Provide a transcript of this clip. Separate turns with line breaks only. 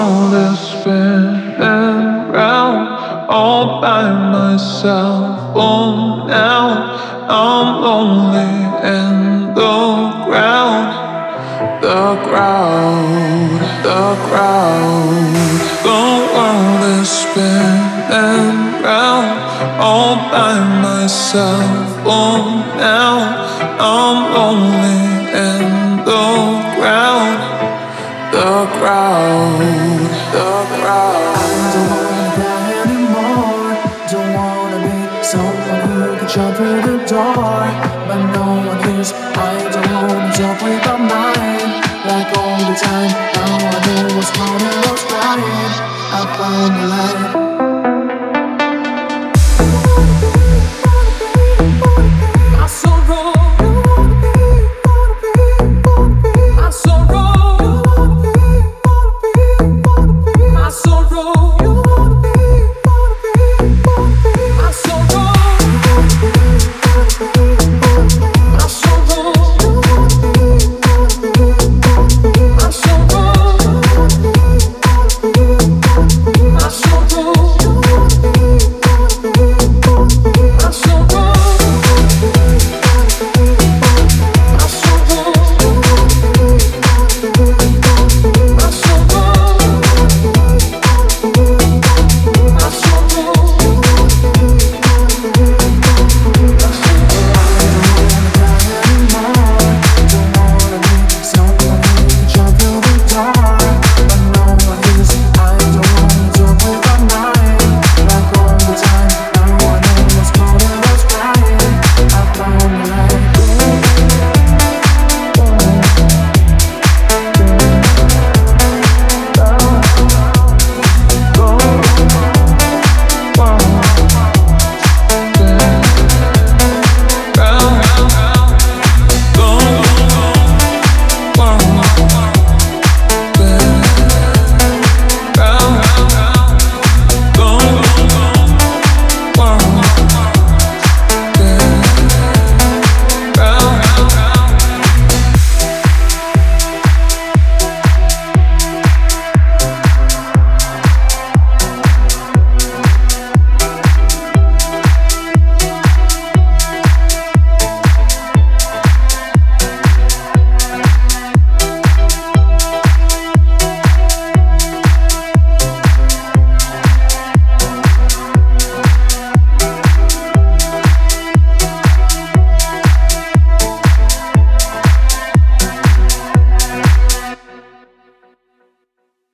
world is spinning round all by myself. Oh, now I'm lonely in the ground, the crowd, the crowd. The world is spinning round all by myself. Oh, now I'm lonely in the ground, the crowd the.
I don't found the light.